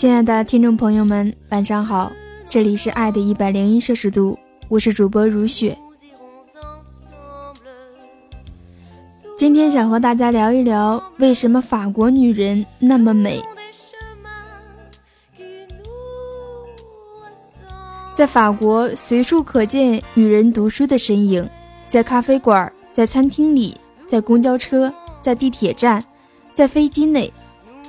亲爱的听众朋友们，晚上好，这里是爱的一百零一摄氏度，我是主播如雪。今天想和大家聊一聊，为什么法国女人那么美。在法国，随处可见女人读书的身影，在咖啡馆，在餐厅里，在公交车，在地铁站，在飞机内，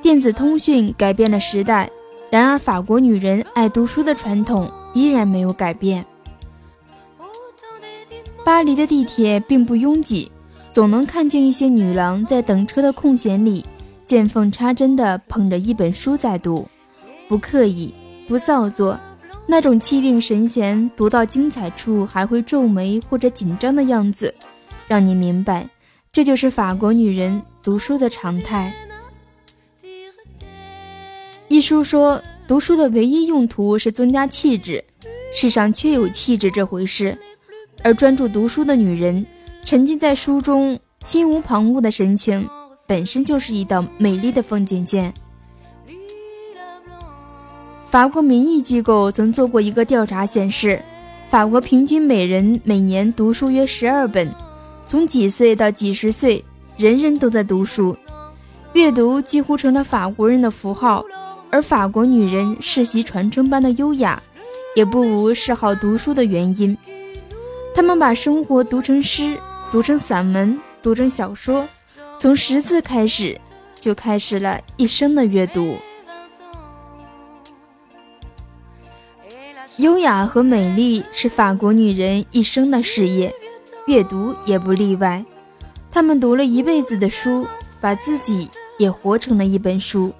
电子通讯改变了时代。然而，法国女人爱读书的传统依然没有改变。巴黎的地铁并不拥挤，总能看见一些女郎在等车的空闲里，见缝插针地捧着一本书在读，不刻意，不造作，那种气定神闲，读到精彩处还会皱眉或者紧张的样子，让你明白，这就是法国女人读书的常态。书说，读书的唯一用途是增加气质，世上确有气质这回事。而专注读书的女人，沉浸在书中，心无旁骛的神情，本身就是一道美丽的风景线。法国民意机构曾做过一个调查，显示，法国平均每人每年读书约十二本，从几岁到几十岁，人人都在读书，阅读几乎成了法国人的符号。而法国女人世袭传承般的优雅，也不无嗜好读书的原因。她们把生活读成诗，读成散文，读成小说，从识字开始，就开始了一生的阅读。优雅和美丽是法国女人一生的事业，阅读也不例外。她们读了一辈子的书，把自己也活成了一本书。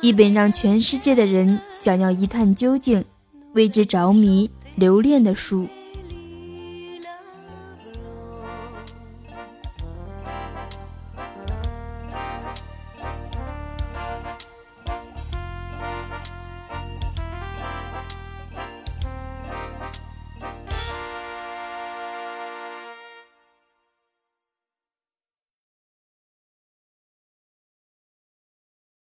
一本让全世界的人想要一探究竟、为之着迷、留恋的书。